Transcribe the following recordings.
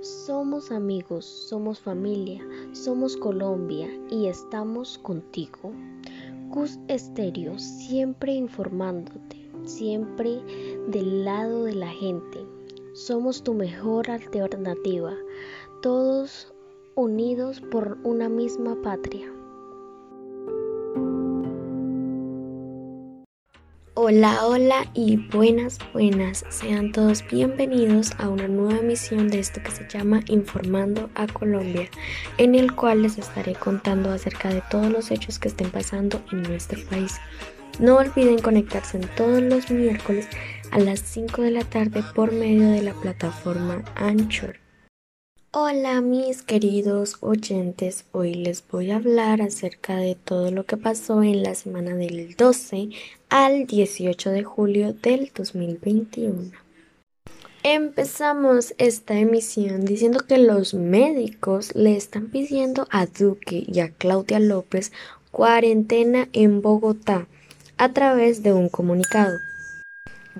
Somos amigos, somos familia, somos Colombia y estamos contigo. Cus Estéreo, siempre informándote, siempre del lado de la gente. Somos tu mejor alternativa, todos unidos por una misma patria. Hola, hola y buenas, buenas. Sean todos bienvenidos a una nueva emisión de esto que se llama Informando a Colombia, en el cual les estaré contando acerca de todos los hechos que estén pasando en nuestro país. No olviden conectarse en todos los miércoles a las 5 de la tarde por medio de la plataforma Anchor. Hola mis queridos oyentes, hoy les voy a hablar acerca de todo lo que pasó en la semana del 12 al 18 de julio del 2021. Empezamos esta emisión diciendo que los médicos le están pidiendo a Duque y a Claudia López cuarentena en Bogotá a través de un comunicado,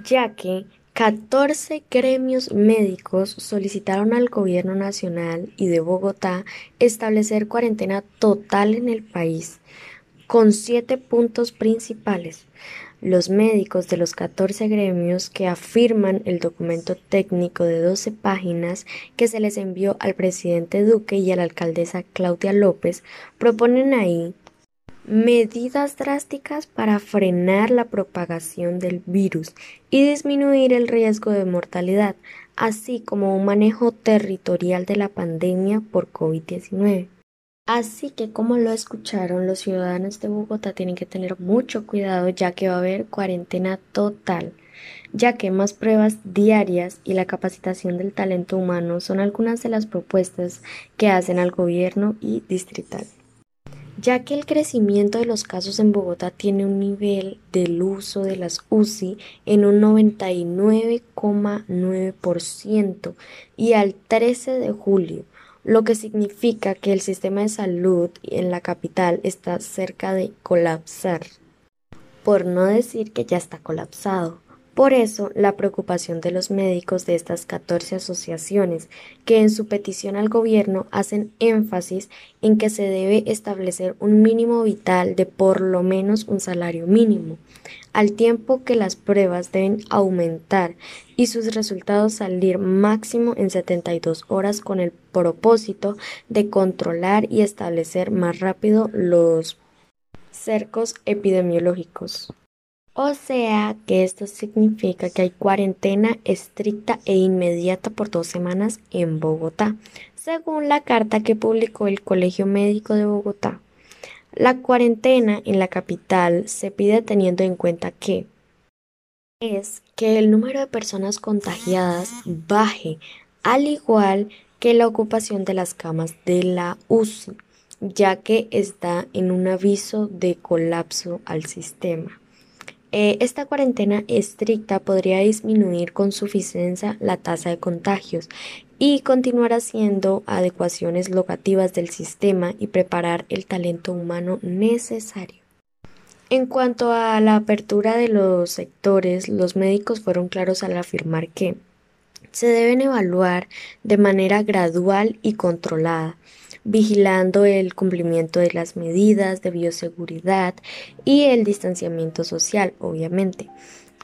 ya que 14 gremios médicos solicitaron al Gobierno Nacional y de Bogotá establecer cuarentena total en el país, con siete puntos principales. Los médicos de los 14 gremios que afirman el documento técnico de 12 páginas que se les envió al presidente Duque y a la alcaldesa Claudia López proponen ahí medidas drásticas para frenar la propagación del virus y disminuir el riesgo de mortalidad, así como un manejo territorial de la pandemia por COVID-19. Así que como lo escucharon, los ciudadanos de Bogotá tienen que tener mucho cuidado ya que va a haber cuarentena total, ya que más pruebas diarias y la capacitación del talento humano son algunas de las propuestas que hacen al gobierno y distrital ya que el crecimiento de los casos en Bogotá tiene un nivel del uso de las UCI en un 99,9% y al 13 de julio, lo que significa que el sistema de salud en la capital está cerca de colapsar, por no decir que ya está colapsado. Por eso, la preocupación de los médicos de estas 14 asociaciones, que en su petición al gobierno hacen énfasis en que se debe establecer un mínimo vital de por lo menos un salario mínimo, al tiempo que las pruebas deben aumentar y sus resultados salir máximo en 72 horas con el propósito de controlar y establecer más rápido los cercos epidemiológicos. O sea que esto significa que hay cuarentena estricta e inmediata por dos semanas en Bogotá, según la carta que publicó el Colegio Médico de Bogotá. La cuarentena en la capital se pide teniendo en cuenta que es que el número de personas contagiadas baje, al igual que la ocupación de las camas de la UCI, ya que está en un aviso de colapso al sistema. Eh, esta cuarentena estricta podría disminuir con suficiencia la tasa de contagios y continuar haciendo adecuaciones locativas del sistema y preparar el talento humano necesario. En cuanto a la apertura de los sectores, los médicos fueron claros al afirmar que se deben evaluar de manera gradual y controlada, vigilando el cumplimiento de las medidas de bioseguridad y el distanciamiento social, obviamente,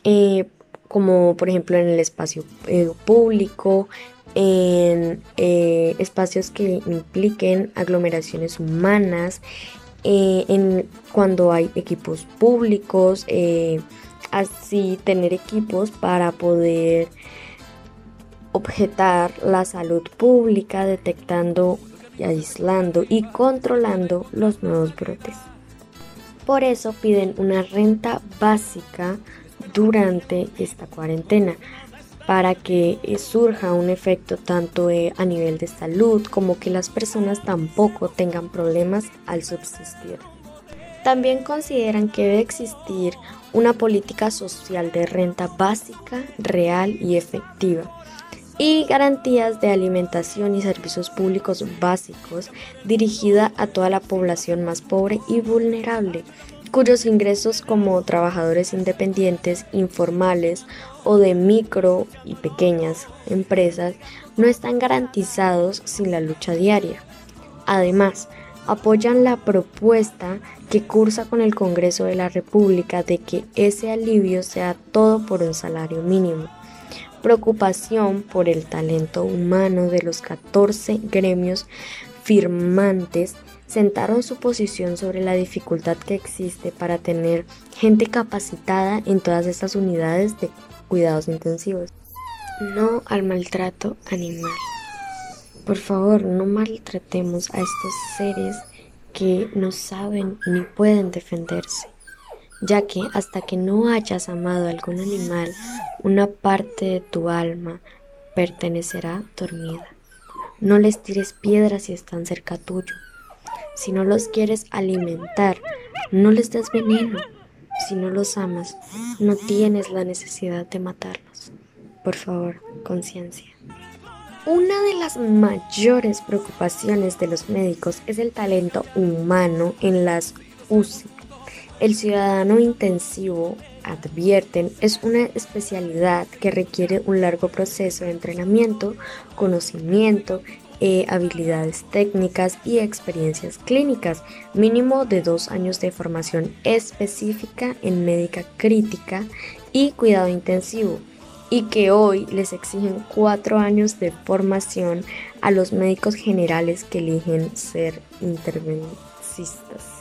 eh, como por ejemplo en el espacio eh, público, en eh, espacios que impliquen aglomeraciones humanas, en cuando hay equipos públicos, así tener equipos para poder objetar la salud pública detectando aislando y controlando los nuevos brotes. Por eso piden una renta básica durante esta cuarentena para que eh, surja un efecto tanto eh, a nivel de salud como que las personas tampoco tengan problemas al subsistir. También consideran que debe existir una política social de renta básica, real y efectiva y garantías de alimentación y servicios públicos básicos dirigida a toda la población más pobre y vulnerable, cuyos ingresos como trabajadores independientes, informales o de micro y pequeñas empresas no están garantizados sin la lucha diaria. Además, apoyan la propuesta que cursa con el Congreso de la República de que ese alivio sea todo por un salario mínimo. Preocupación por el talento humano de los 14 gremios firmantes sentaron su posición sobre la dificultad que existe para tener gente capacitada en todas estas unidades de cuidados intensivos. No al maltrato animal. Por favor, no maltratemos a estos seres que no saben ni pueden defenderse, ya que hasta que no hayas amado a algún animal, una parte de tu alma pertenecerá dormida. No les tires piedras si están cerca tuyo. Si no los quieres alimentar, no les des veneno. Si no los amas, no tienes la necesidad de matarlos. Por favor, conciencia. Una de las mayores preocupaciones de los médicos es el talento humano en las UCI. El ciudadano intensivo, advierten, es una especialidad que requiere un largo proceso de entrenamiento, conocimiento eh, habilidades técnicas y experiencias clínicas, mínimo de dos años de formación específica en médica crítica y cuidado intensivo, y que hoy les exigen cuatro años de formación a los médicos generales que eligen ser intervencistas.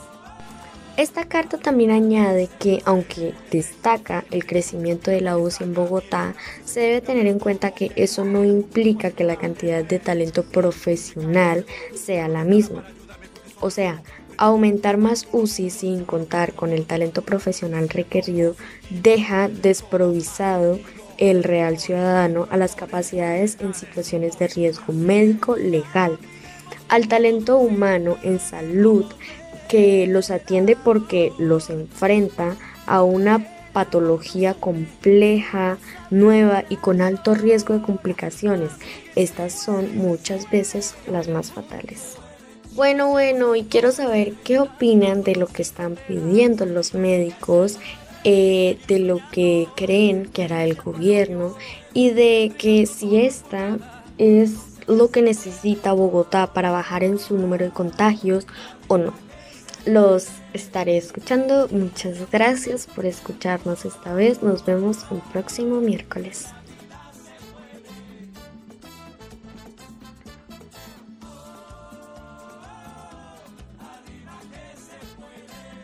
Esta carta también añade que, aunque destaca el crecimiento de la UCI en Bogotá, se debe tener en cuenta que eso no implica que la cantidad de talento profesional sea la misma. O sea, aumentar más UCI sin contar con el talento profesional requerido deja desprovisado el real ciudadano a las capacidades en situaciones de riesgo médico legal, al talento humano en salud que los atiende porque los enfrenta a una patología compleja, nueva y con alto riesgo de complicaciones. Estas son muchas veces las más fatales. Bueno, bueno, y quiero saber qué opinan de lo que están pidiendo los médicos, eh, de lo que creen que hará el gobierno y de que si esta es lo que necesita Bogotá para bajar en su número de contagios o no los estaré escuchando. Muchas gracias por escucharnos esta vez. Nos vemos el próximo miércoles.